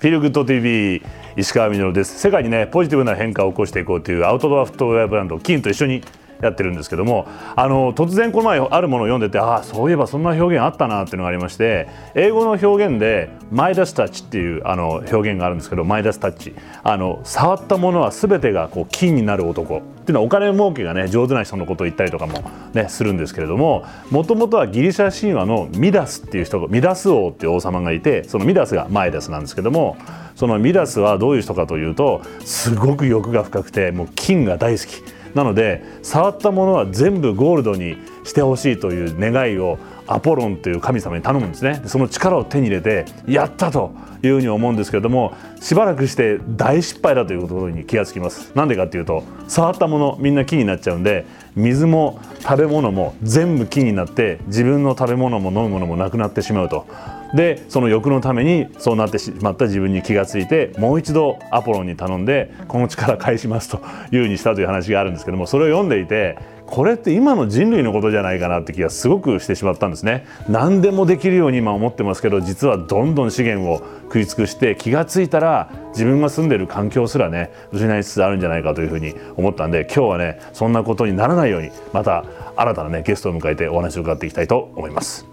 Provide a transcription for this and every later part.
フィルグッド TV 石川稔です。世界にねポジティブな変化を起こしていこうというアウトドアフットウェアブランドキンと一緒にやってるんですけどもあの突然この前あるものを読んでてああそういえばそんな表現あったなっていうのがありまして英語の表現でマイダスタッチっていうあの表現があるんですけどマイダスタッチあの触ったものは全てがこう金になる男っていうのはお金儲けがね上手な人のことを言ったりとかもねするんですけれどももともとはギリシャ神話のミダスっていう人がミダス王っていう王様がいてそのミダスがマイダスなんですけどもそのミダスはどういう人かというとすごく欲が深くてもう金が大好き。なので触ったものは全部ゴールドにしてほしいという願いをアポロンという神様に頼むんですね。その力を手に入れてやったというふうに思うんですけれどもしばらくして大失敗だということに気がつきます。なんでかっていうと触ったものみんな木になっちゃうんで水も食べ物も全部木になって自分の食べ物も飲むものもなくなってしまうと。でその欲のためにそうなってしまった自分に気がついてもう一度アポロンに頼んでこの力返しますというふうにしたという話があるんですけどもそれを読んでいてこれって今の人類のことじゃないかなって気がすごくしてしまったんですね何でもできるように今思ってますけど実はどんどん資源を食い尽くして気がついたら自分が住んでる環境すらね失いつつあるんじゃないかというふうに思ったんで今日はねそんなことにならないようにまた新たなねゲストを迎えてお話を伺っていきたいと思います。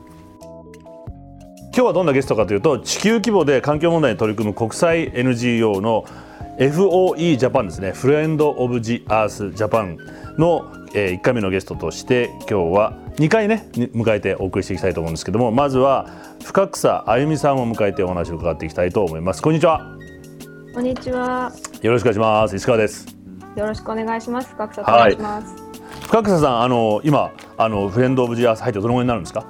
今日はどんなゲストかというと地球規模で環境問題に取り組む国際 NGO の FOE ジャパンですねフレンド・オブ・ジ・アース・ジャパンの、えー、1回目のゲストとして今日は2回ね迎えてお送りしていきたいと思うんですけどもまずは深草あゆみさんを迎えてお話を伺っていきたいと思います。こんにちは。こんにちは。よろしくお願いします。石川です？よろしくお願いします。深草と申します、はい、深草さんあの今あのフレンド・オブ・ジ・アース入ってどのぐらいになるんですか？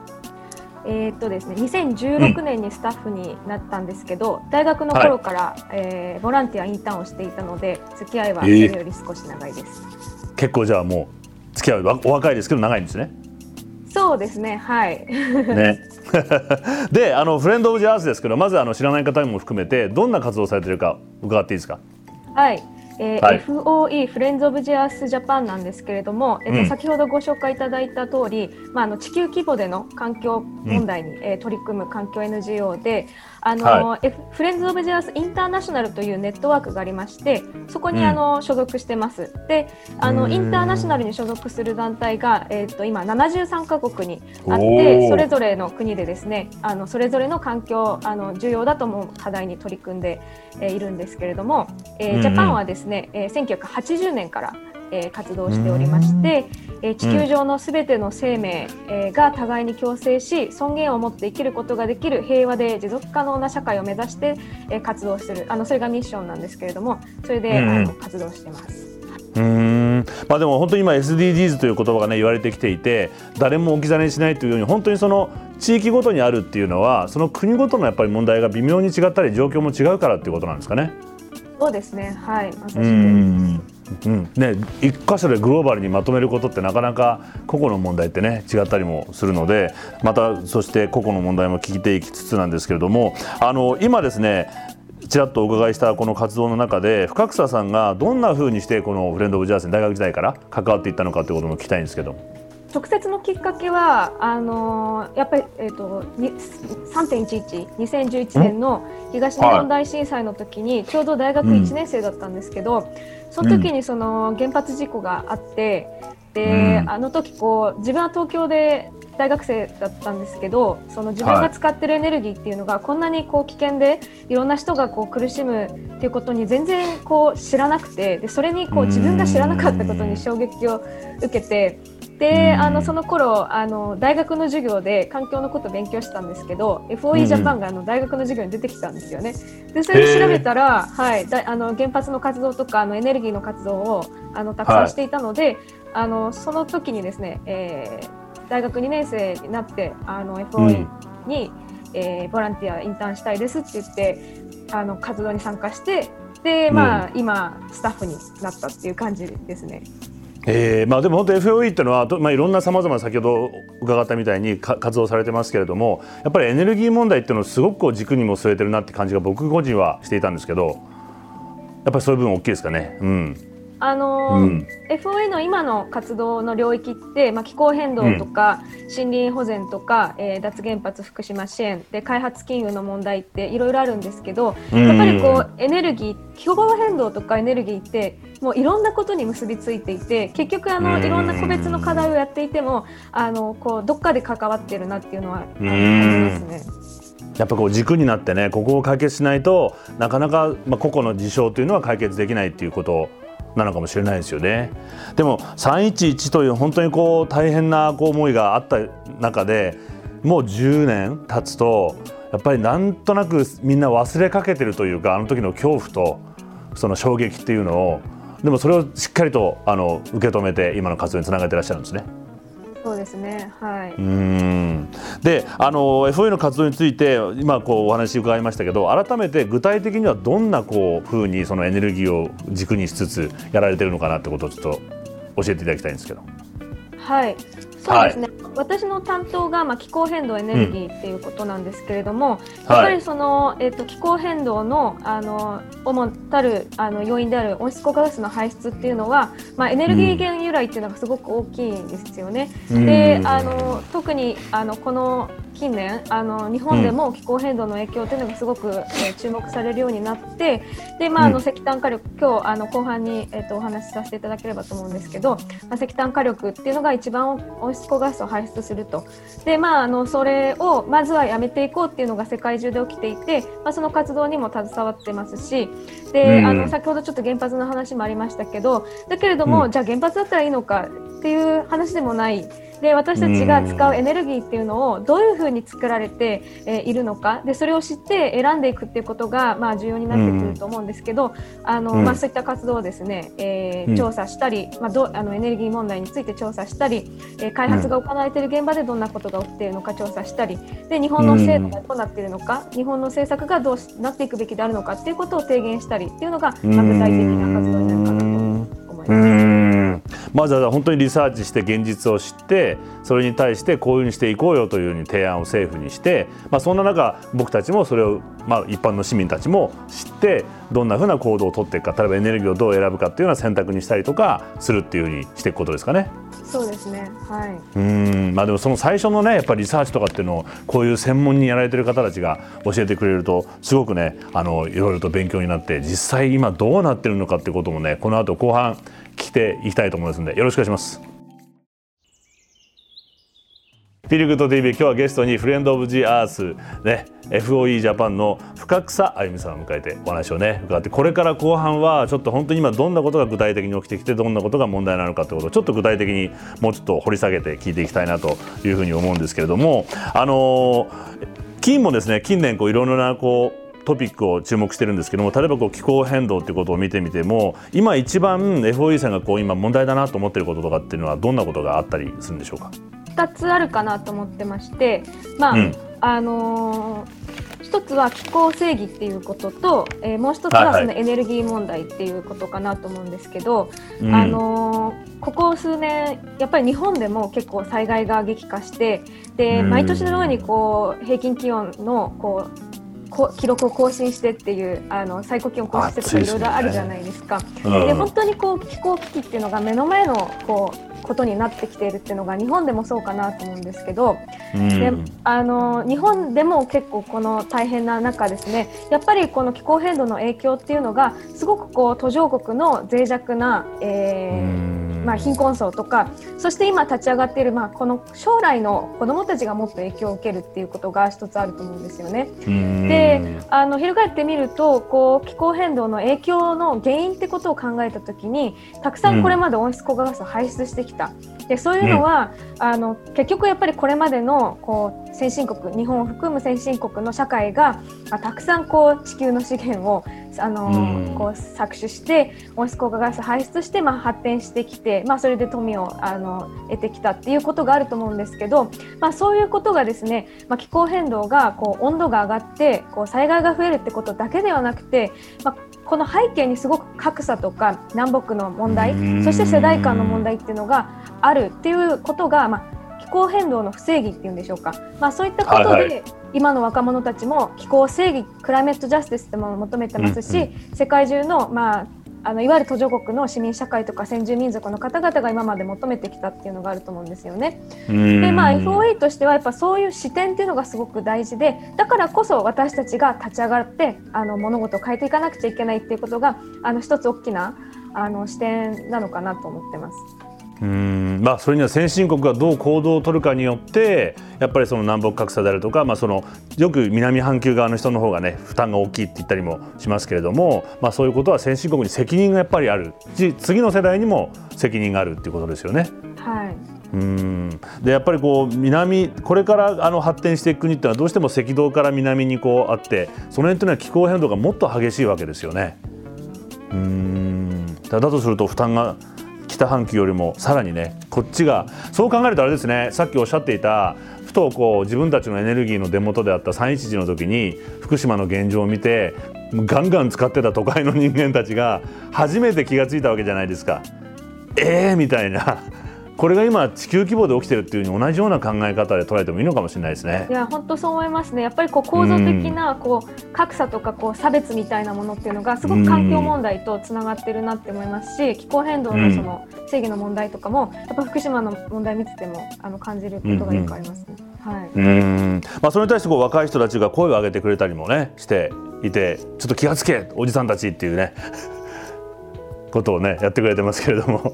えー、っとですね、2016年にスタッフになったんですけど、うん、大学の頃から、はい、えー、ボランティアインターンをしていたので付き合いはそれより少し長いです、えー、結構じゃあもう付き合いはお若いですけど長いんですね。そうですねはい。ね。であのフレンド・オブ・ジ・アースですけどまずあの知らない方も含めてどんな活動されてるか伺っていいですか？はいえーはい、FOE フレンズ・オブ・ジアス・ジャパンなんですけれども、えっと、先ほどご紹介いただいた通り、まあ、あの地球規模での環境問題に、うん、えー、取り組む環境 NGO であの、はい、フレンズ・オブ・ジアス・インターナショナルというネットワークがありましてそこに、あの所属してます。であのインター。ナショナルに所属する団体が、えー、っと今73カ国にあってそれぞれの国でですねあのそれぞれの環境あの重要だと思う課題に取り組んで、えー、いるんですけれども、えー、ジャパンはですね、えー、1980年からえー、活動しておりまして、えー、地球上のすべての生命、えー、が互いに共生し尊厳を持って生きることができる平和で持続可能な社会を目指して、えー、活動するあのそれがミッションなんですけれどもそれで、うん、あの活動してます。うん。まあ、でも本当に今 SDGs という言葉がね言われてきていて誰も置き去りにしないというように本当にその地域ごとにあるっていうのはその国ごとのやっぱり問題が微妙に違ったり状況も違うからっていうことなんですかね。そうですね。はい。まさしくうん、ね、一箇所でグローバルにまとめることってなかなか個々の問題ってね違ったりもするのでまたそして個々の問題も聞いていきつつなんですけれどもあの今ですねちらっとお伺いしたこの活動の中で深草さんがどんなふうにしてこのフレンド・オブ・ジャースに大学時代から関わっていったのかということも聞きたいんですけど。直接のきっかけはあのー、やっぱり、えーと、3.11、2011年の東日本大震災の時に、ちょうど大学1年生だったんですけど、うん、その時にその原発事故があって、で、うん、あの時こう自分は東京で大学生だったんですけどその自分が使ってるエネルギーっていうのがこんなにこう危険でいろんな人がこう苦しむっていうことに全然こう知らなくてでそれにこう自分が知らなかったことに衝撃を受けてであのその頃あの大学の授業で環境のことを勉強したんですけど FOE ジャパンがあの大学の授業に出てきたんですよね。でそれで調べたら、はい、だあの原発の活動とかあのエネルギーの活動をあのたくさんしていたので、はい、あのその時にですね、えー、大学2年生になってあの FOE に、うん、えー、ボランティアインターンしたいですって言ってあの活動に参加してで、まあ、うん、今スタッフになったっていう感じですね。えーまあ、でも本当 FOE っていうのは、まあ、いろんなさまざま先ほど伺ったみたいに活動されてますけれどもやっぱりエネルギー問題っていうのをすごくこう軸にも据えてるなって感じが僕個人はしていたんですけどやっぱりそういう部分大きいですかね？うん。あの、うん、FOA の今の活動の領域って、まあ、気候変動とか、森林保全とか、えー、脱原発福島支援で開発金融の問題っていろいろあるんですけど、やっぱりこうエネルギー気候変動とかエネルギーってもういろんなことに結びついていて結局あのいろんな個別の課題をやっていてもあのこうどっかで関わってるなっていうのはありますね。やっぱこう軸になってねここを解決しないとなかなか、まあ、個々の事象というのは解決できないっていうことなのかもしれないですよね。でも311という本当にこう大変なこう思いがあった中でもう10年経つとやっぱりなんとなくみんな忘れかけてるというかあの時の恐怖とその衝撃っていうのをでもそれをしっかりとあの受け止めて今の活動につなげてらっしゃるんですね。そうですね。はい。うん。で、あの FOA の活動について今こうお話伺いましたけど、改めて具体的にはどんなこう風にそのエネルギーを軸にしつつやられてるのかなってことをちょっと教えていただきたいんですけど。はい。そうですね。はい私の担当が、まあ、気候変動エネルギーっていうことなんですけれども、うん、やっぱりその、はい、えーと、気候変動のあの主たるあの要因である温室効果ガスの排出っていうのは、まあ、エネルギー源由来っていうのがすごく大きいんですよね。うん、であの特にあのこの近年あの日本でも気候変動の影響というのがすごく、えー、注目されるようになってで、まあ、あの石炭火力今日あの後半に、えーと、お話しさせていただければと思うんですけど、まあ、石炭火力っていうのが一番温室効果ガスを排出するとで、まあ、あのそれをまずはやめていこうっていうのが世界中で起きていて、まあ、その活動にも携わってますしで、あの先ほどちょっと原発の話もありましたけどだけれども、うん、じゃあ原発だったらいいのかっていう話でもない。で私たちが使うエネルギーっていうのをどういうふうに作られて、えー、いるのか。でそれを知って選んでいくっていうことが、まあ、重要になってくると思うんですけど、あのまあ、そういった活動をですね、えー、調査したり、まあ、どあのエネルギー問題について調査したり、えー、開発が行われている現場でどんなことが起きているのか調査したりで日本の制度がどうなっているのか、日本の政策がどうなっていくべきであるのかっていうことを提言したりっていうのが、まあ、具体的な活動になるかなと思いまずは本当にリサーチして現実を知ってそれに対してこういうふうにしていこうよというふうに提案を政府にして、まあ、そんな中僕たちもそれを、まあ、一般の市民たちも知ってどんなふうな行動をとっていくか例えばエネルギーをどう選ぶかっていうような選択にしたりとかするっていうふうにしていくことですかね。そうですね。はい。うん。まあでもその最初のねやっぱりリサーチとかっていうのをこういう専門にやられてる方たちが教えてくれるとすごくねあのいろいろと勉強になって実際今どうなってるのかっていうこともねこの後後半来ていきたいと思いますのでよろしくお願いします。フィルグッド TV 今日はゲストにフレンド・オブ・ジ・アース、ね、FOE ジャパンの深草あゆみさんを迎えてお話をね伺ってこれから後半はちょっと本当に今どんなことが具体的に起きてきてどんなことが問題なのかということをちょっと具体的にもうちょっと掘り下げて聞いていきたいなというふうに思うんですけれどもあの金もですね近年こういろいろなこうトピックを注目してるんですけども例えばこう気候変動っていうことを見てみても今一番 FOE さんがこう今問題だなと思ってることとかっていうのはどんなことがあったりするんでしょうか？2つあるかなと思ってましてまあ、うん、あのー一つは気候正義っていうことと、えー、もう一つはそのエネルギー問題っていうことかなと思うんですけど、はいはい、あのー、ここ数年やっぱり日本でも結構災害が激化してで毎年のようにこう平均気温のこう記録を更新してっていうあの最高気温更新してとかいろいろあるじゃないですか。で、ねうん、本当にこう気候危機っていうのが目の前のこうことになってきているっていうのが日本でもそうかなと思うんですけど、うん、であの日本でも結構この大変な中ですね。やっぱりこの気候変動の影響っていうのがすごくこう途上国の脆弱な、えー、まあ、貧困層とかそして今立ち上がっている、まあ、この将来の子どもたちがもっと影響を受けるっていうことが一つあると思うんですよね。であの翻ってみるとこう気候変動の影響の原因ってことを考えた時にたくさんこれまで温室効果ガスを排出してきた。でそういうのは、うん、あの結局やっぱりこれまでのこう先進国日本を含む先進国の社会が、まあ、たくさんこう地球の資源をあの、うん、こう搾取して温室効果ガス排出して、まあ、発展してきて、まあ、それで富をあの得てきたっていうことがあると思うんですけど、まあ、そういうことがですね、まあ、気候変動がこう温度が上がってこう災害が増えるってことだけではなくて、まあ、この背景にすごく格差とか南北の問題そして世代間の問題っていうのがあるっていうことが、まあ、気候変動の不正義っていうんでしょうか、まあ、そういったことで、はいはい、今の若者たちも気候正義クライメットジャスティスってものを求めてますし、うんうん、世界中の,、まあ、あのいわゆる途上国の市民社会とか先住民族の方々が今まで求めてきたっていうのがあると思うんですよね。でまあ FOE としてはやっぱそういう視点っていうのがすごく大事でだからこそ私たちが立ち上がってあの物事を変えていかなくちゃいけないっていうことがあの一つ大きなあの視点なのかなと思ってます。うんまあ、それには先進国がどう行動を取るかによってやっぱりその南北格差であるとか、まあ、そのよく南半球側の人の方がね負担が大きいって言ったりもしますけれども、まあ、そういうことは先進国に責任がやっぱりある次の世代にも責任があるっていうことですよね。はいうんでやっぱりこう南これからあの発展していく国ってのはどうしても赤道から南にこうあってその辺というのは気候変動がもっと激しいわけですよね。うんだとすると負担が北半球よりもさらにねこっちがそう考えるとあれですねさっきおっしゃっていたふとこう自分たちのエネルギーの出元であった311の時に福島の現状を見てガンガン使ってた都会の人間たちが初めて気が付いたわけじゃないですか。えーみたいなこれが今地球規模で起きてるっていうに同じような考え方で捉えてもいいのかもしれないですね。いや本当そう思いますね。やっぱりこう構造的なこう格差とかこう差別みたいなものっていうのがすごく環境問題とつながってるなって思いますし、気候変動のその正義の問題とかもやっぱ福島の問題見ててもあの感じることがよくありますね。はい。うんまあそれに対してこう若い人たちが声を上げてくれたりもねしていて、ちょっと気がつけおじさんたちっていうねことをねやってくれてますけれども。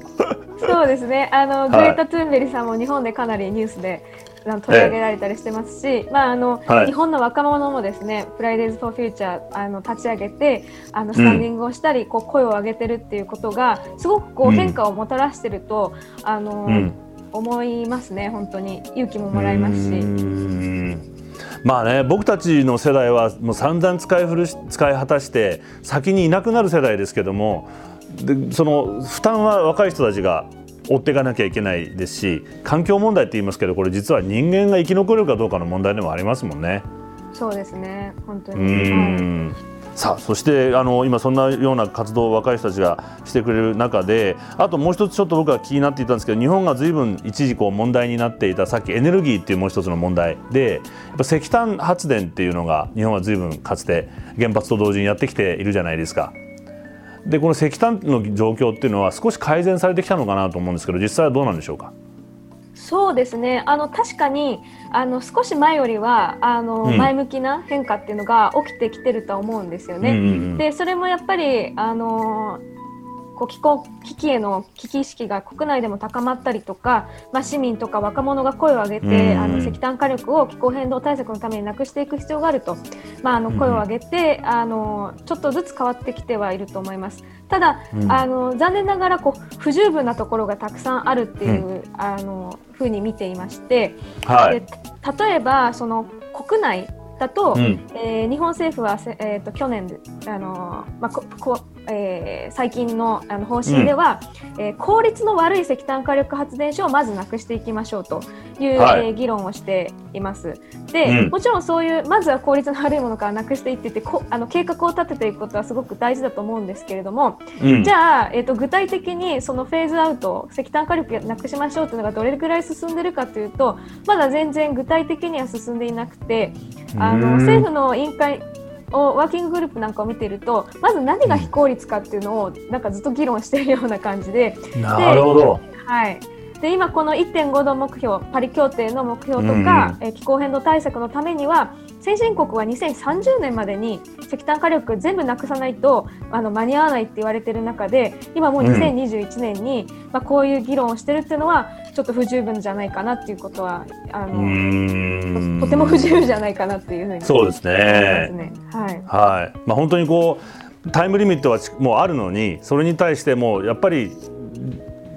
そうですね。あの、グレタ・トゥーンベリさんも日本でかなりニュースで取り上げられたりしてますし、ええ、まああの、はい、日本の若者もですね、フライデーズ・フォー・フューチャーあの立ち上げて、あのスタンディングをしたり、うん、こう声を上げてるっていうことがすごくこう変化をもたらしてると、うん、あの、うん、思いますね。本当に勇気ももらいますし。まあね、僕たちの世代はもう散々使い古し使い果たして先にいなくなる世代ですけどもでその負担は若い人たちが追っていかなきゃいけないですし環境問題って言いますけどこれ実は人間が生き残れるかどうかの問題でもありますもんね。そうですね本当に、さあそしてあの今そんなような活動を若い人たちがしてくれる中であともう一つちょっと僕は気になっていたんですけど日本がずいぶん一時こう問題になっていたさっきエネルギーっていうもう一つの問題でやっぱ石炭発電っていうのが日本はずいぶんかつて原発と同時にやってきているじゃないですか。でこの石炭の状況っていうのは少し改善されてきたのかなと思うんですけど実際はどうなんでしょうか？そうですね。あの確かにあの少し前よりはあの、うん、前向きな変化っていうのが起きてきてると思うんですよね。うんうんうん、でそれもやっぱりあのこう気候危機への危機意識が国内でも高まったりとか、まあ、市民とか若者が声を上げて、あの石炭火力を気候変動対策のためになくしていく必要があると、まあ、あの声を上げて、あのちょっとずつ変わってきてはいると思います。ただ、うん、あの残念ながらこう不十分なところがたくさんあるっていう、うん、あのふうに見ていまして、はい、で例えばその国内だと、うん、えー、日本政府は、えーと、去年あの、まあ、ここえー、最近のあの方針では、うん、えー、効率の悪い石炭火力発電所をまずなくしていきましょうという、はい、えー、議論をしています。で、うん、もちろんそういうまずは効率の悪いものからなくしていっててこあの計画を立てていくことはすごく大事だと思うんですけれども、うん、じゃあ、えーと、具体的にそのフェーズアウト石炭火力なくしましょうというのがどれぐらい進んでるかというとまだ全然具体的には進んでいなくてあの政府の委員会をワーキンググループなんかを見ているとまず何が非効率かっていうのをなんかずっと議論しているような感じで。なるほど。はい。で今この1.5度目標パリ協定の目標とか、うん、え気候変動対策のためには先進国は2030年までに石炭火力全部なくさないとあの間に合わないって言われてる中で今もう2021年に、うん、まあ、こういう議論をしてるっていうのはちょっと不十分じゃないかなっていうことはあのとても不十分じゃないかなっていうふうにそうですね。はい、はい、まあ、本当にこうタイムリミットはもうあるのにそれに対してもやっぱり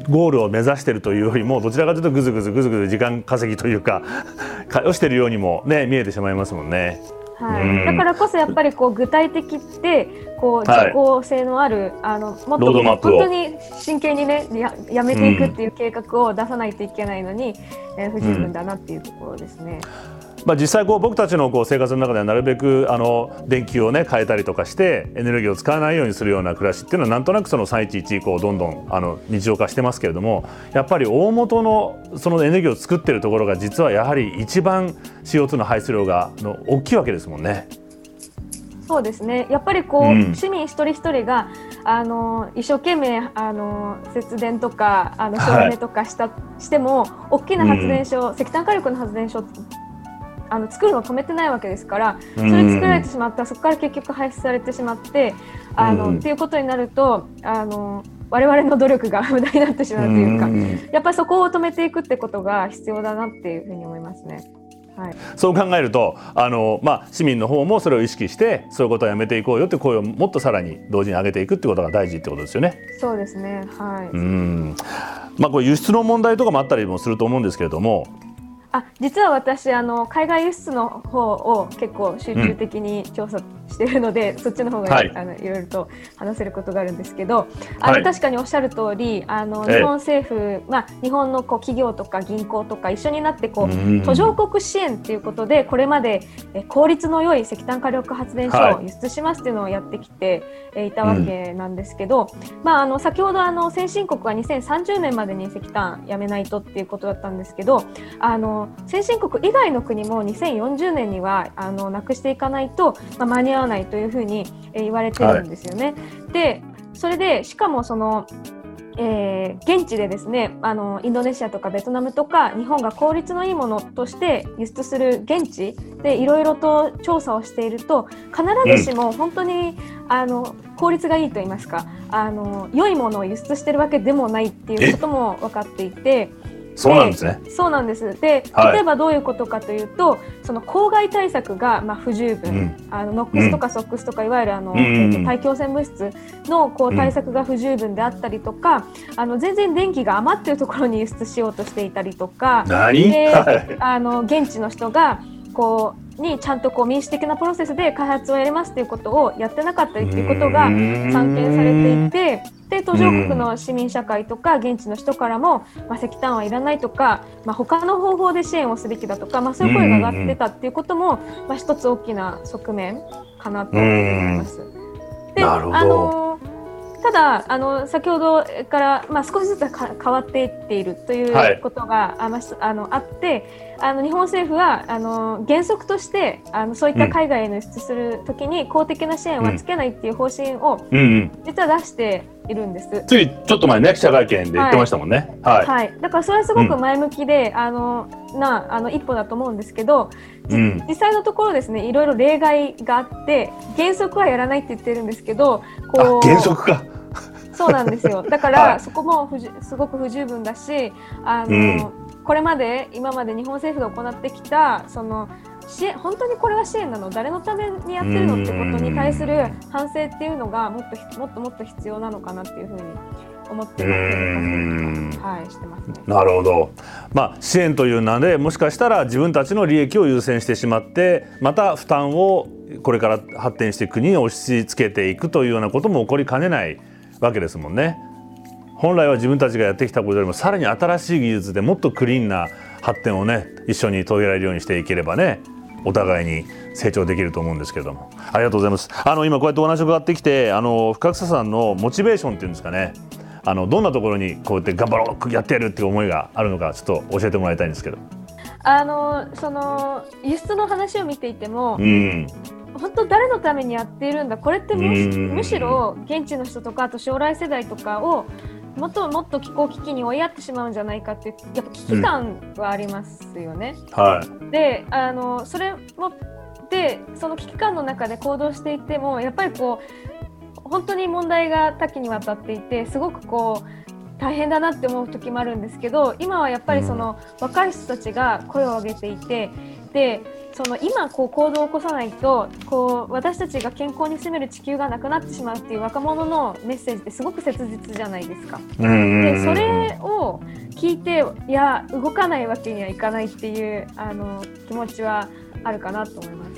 ゴールを目指しているというよりもどちらかというとぐずぐずぐずぐず時間稼ぎというか をしているようにもね見えてしまいますもんね。はい、だからこそやっぱりこう具体的ってこう実効性のある、はい、あのもっと本当に真剣にねややめていくっていう計画を出さないといけないのに、うん、えー、不十分だなっていうところですね。うんまあ、実際こう僕たちのこう生活の中ではなるべくあの電球をね変えたりとかしてエネルギーを使わないようにするような暮らしっていうのはなんとなくその311以降どんどんあの日常化してますけれどもやっぱり大元のそのエネルギーを作ってるところが実はやはり一番 CO2 の排出量がの大きいわけですもんね。そうですね。やっぱりこう、うん、市民一人一人があの一生懸命あの節電とかあの省エネとかした、はい、しても大きな発電所、うん、石炭火力の発電所あの作るのを止めてないわけですからそれ作られてしまったらそこから結局排出されてしまってあの、うん、っていうことになるとあの我々の努力が 無駄になってしまうというか、やっぱりそこを止めていくってことが必要だなっていうふうに思いますね。はい、そう考えるとあの、まあ、市民の方もそれを意識してそういうことはやめていこうよって声をもっとさらに同時に上げていくってことが大事ってことですよね。そうですね、はい。うん。まあ、これ輸出の問題とかもあったりもすると思うんですけれども実は私あの海外輸出の方を結構集中的に調査しているので、うん、そっちの方が、はい、あのいろいろと話せることがあるんですけどあの、はい、確かにおっしゃる通りあの日本政府、まあ、日本のこう企業とか銀行とか一緒になってこう途上国支援ということでこれまでえ効率の良い石炭火力発電所を輸出しますっていうのをやってきていたわけなんですけど、うん、まあ、あの先ほどあの先進国は2030年までに石炭やめないとっていうことだったんですけどあの先進国以外の国も2040年にはあのなくしていかないと、まあ、間に合わないというふうに、え言われてるんですよね。はい、でそれでしかもそのえー、現地でですねあのインドネシアとかベトナムとか日本が効率のいいものとして輸出する現地でいろいろと調査をしていると必ずしも本当に、うん、あの効率がいいと言いますかあの良いものを輸出してるわけでもないっていうことも分かっていて。そうなんですね。そうなんです。で、例えばどういうことかというと、はい、その公害対策がまあ不十分、うん、あのノックスとかソックスとか、いわゆるあの、うん、大気汚染物質のこう対策が不十分であったりとか、あの全然電気が余っているところに輸出しようとしていたりとか、で、あの現地の人がこうにちゃんとこう民主的なプロセスで開発をやりますということをやってなかったりということが散見されていてで途上国の市民社会とか現地の人からも、まあ、石炭はいらないとか、まあ、他の方法で支援をすべきだとか、まあ、そういう声が上がってたっていうことも、まあ、一つ大きな側面かなと思います。であのただあの先ほどから、まあ、少しずつ変わっていっているということが、はい、あのあってあの日本政府はあの原則としてあのそういった海外への輸出するときに公的な支援はつけないっていう方針を、実は出しているんです。ついちょっと前ね記者会見で言ってましたもんね。はい。はい、だからそれはすごく前向きで、うん、あのなあの一歩だと思うんですけど、うん、実際のところですねいろいろ例外があって原則はやらないって言ってるんですけど、こう原則か。そうなんですよ。だから、はい、そこも不すごく不十分だし、あの、うんこれまで今まで日本政府が行ってきたその支援本当にこれは支援なの？誰のためにやってるのってことに対する反省っていうのがもっともっともっと必要なのかなっていうふうに思ってはい、してますね。なるほど。まあ支援という名でもしかしたら自分たちの利益を優先してしまってまた負担をこれから発展していく国に押し付けていくというようなことも起こりかねないわけですもんね。本来は自分たちがやってきたことよりもさらに新しい技術でもっとクリーンな発展をね一緒に遂げられるようにしていければねお互いに成長できると思うんですけれども。ありがとうございます。あの今こうやってお話を伺ってきてあの深草さんのモチベーションっていうんですかね。あのどんなところにこうやって頑張ろうやってやるっていう思いがあるのかちょっと教えてもらいたいんですけど。あのその輸出の話を見ていても、うん、本当誰のためにやっているんだ？これってむしろ現地の人とかあと将来世代とかをもっともっと気候危機に追いやってしまうんじゃないかっていうやっぱ危機感はありますよね。うん、はい、であのそれもでその危機感の中で行動していてもやっぱりこう本当に問題が多岐にわたっていてすごくこう大変だなって思う時もあるんですけど今はやっぱりその、若い人たちが声を上げていてでその今こう行動を起こさないとこう私たちが健康に住める地球がなくなってしまうっていう若者のメッセージってすごく切実じゃないですか。でそれを聞いていや動かないわけにはいかないっていうあの気持ちはあるかなと思います。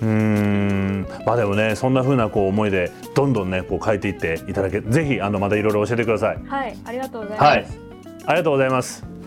うんまあでもねそんな風なこう思いでどんどんねこう変えていっていただけぜひあのまたいろいろ教えてください。はいありがとうございます。はい、ありがとうございます。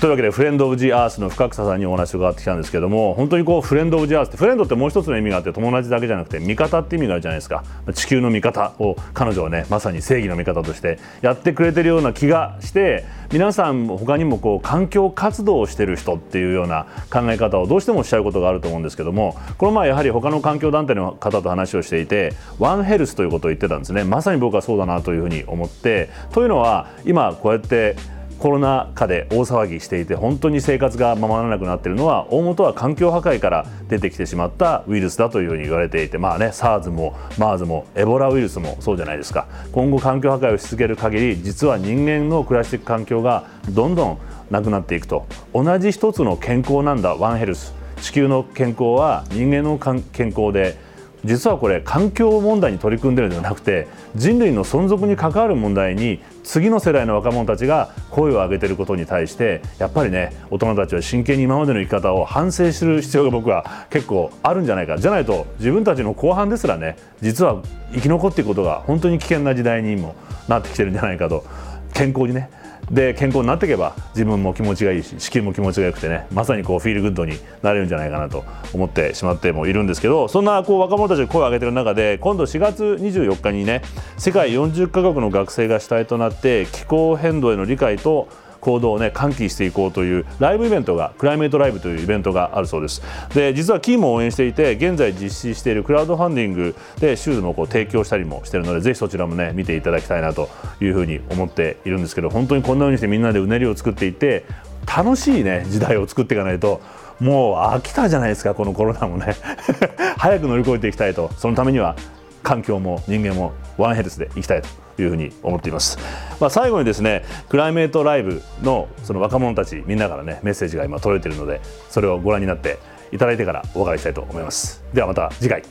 というわけでフレンド・オブ・ジ・アースの深草さんにお話を伺ってきたんですけども本当にこうフレンド・オブ・ジ・アースってフレンドってもう一つの意味があって友達だけじゃなくて味方って意味があるじゃないですか。地球の味方を彼女はねまさに正義の味方としてやってくれてるような気がして皆さん他にもこう環境活動をしてる人っていうような考え方をどうしてもおっしゃうことがあると思うんですけどもこの前やはり他の環境団体の方と話をしていてワンヘルスということを言ってたんですね。まさに僕はそうだなというふうに思ってというのは今こうやってコロナ禍で大騒ぎしていて本当に生活がままならなくなっているのは大元は環境破壊から出てきてしまったウイルスだというふうに言われていてまあね SARS も MERS もエボラウイルスもそうじゃないですか。今後環境破壊をし続ける限り実は人間の暮らしていく環境がどんどんなくなっていくと。同じ一つの健康なんだ。ワンヘルス。地球の健康は人間の健康で実はこれ環境問題に取り組んでるんじゃなくて人類の存続に関わる問題に次の世代の若者たちが声を上げていることに対してやっぱりね大人たちは真剣に今までの生き方を反省する必要が僕は結構あるんじゃないか。じゃないと自分たちの後半ですらね実は生き残っていくことが本当に危険な時代にもなってきてるんじゃないかと健康にねで健康になっていけば自分も気持ちがいいし子宮も気持ちがよくてねまさにこうフィールグッドになれるんじゃないかなと思ってしまってもいるんですけどそんなこう若者たちが声を上げてる中で今度4月24日にね世界40カ国の学生が主体となって気候変動への理解と行動をね喚起していこうというライブイベントがクライメートライブというイベントがあるそうです。で実はキーも応援していて現在実施しているクラウドファンディングでシューズもこう提供したりもしているのでぜひそちらもね見ていただきたいなというふうに思っているんですけど本当にこんな風にしてみんなでうねりを作っていて楽しいね時代を作っていかないともう飽きたじゃないですかこのコロナもね。早く乗り越えていきたいと。そのためには環境も人間もワンヘルスでいきたいというふうに思っています、まあ、最後にですねクライメートライブのその若者たちみんなからねメッセージが今届いているのでそれをご覧になっていただいてからお別れしたいと思います。ではまた次回。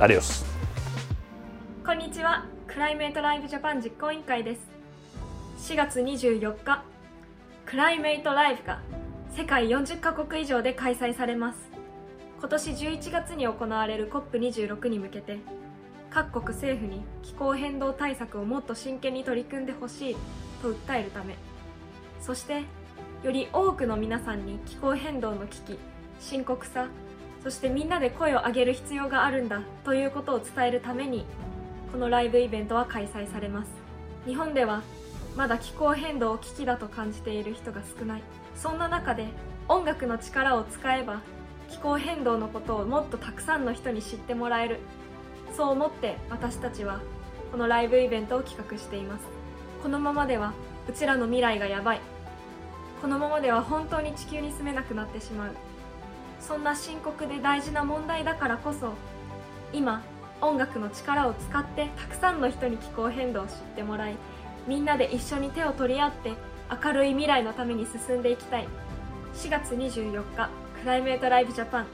アディオス。こんにちは。クライメートライブジャパン実行委員会です。4月24日。クライメートライブが世界40カ国以上で開催されます。今年11月に行われる COP26 に向けて各国政府に気候変動対策をもっと真剣に取り組んでほしいと訴えるためそしてより多くの皆さんに気候変動の危機深刻さそしてみんなで声を上げる必要があるんだということを伝えるためにこのライブイベントは開催されます。日本ではまだ気候変動を危機だと感じている人が少ない。そんな中で音楽の力を使えば気候変動のことをもっとたくさんの人に知ってもらえる。そう思って私たちはこのライブイベントを企画しています。このままではうちらの未来がやばい。このままでは本当に地球に住めなくなってしまう。そんな深刻で大事な問題だからこそ今音楽の力を使ってたくさんの人に気候変動を知ってもらいみんなで一緒に手を取り合って明るい未来のために進んでいきたい。4月24日クライメートライブジャパン。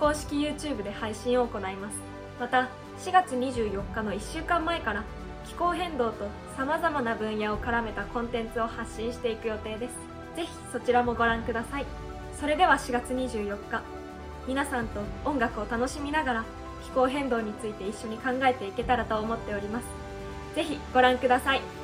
公式 YouTube で配信を行います。また4月24日の1週間前から気候変動とさまざまな分野を絡めたコンテンツを発信していく予定です。是非そちらもご覧ください。それでは4月24日皆さんと音楽を楽しみながら気候変動について一緒に考えていけたらと思っております。是非ご覧ください。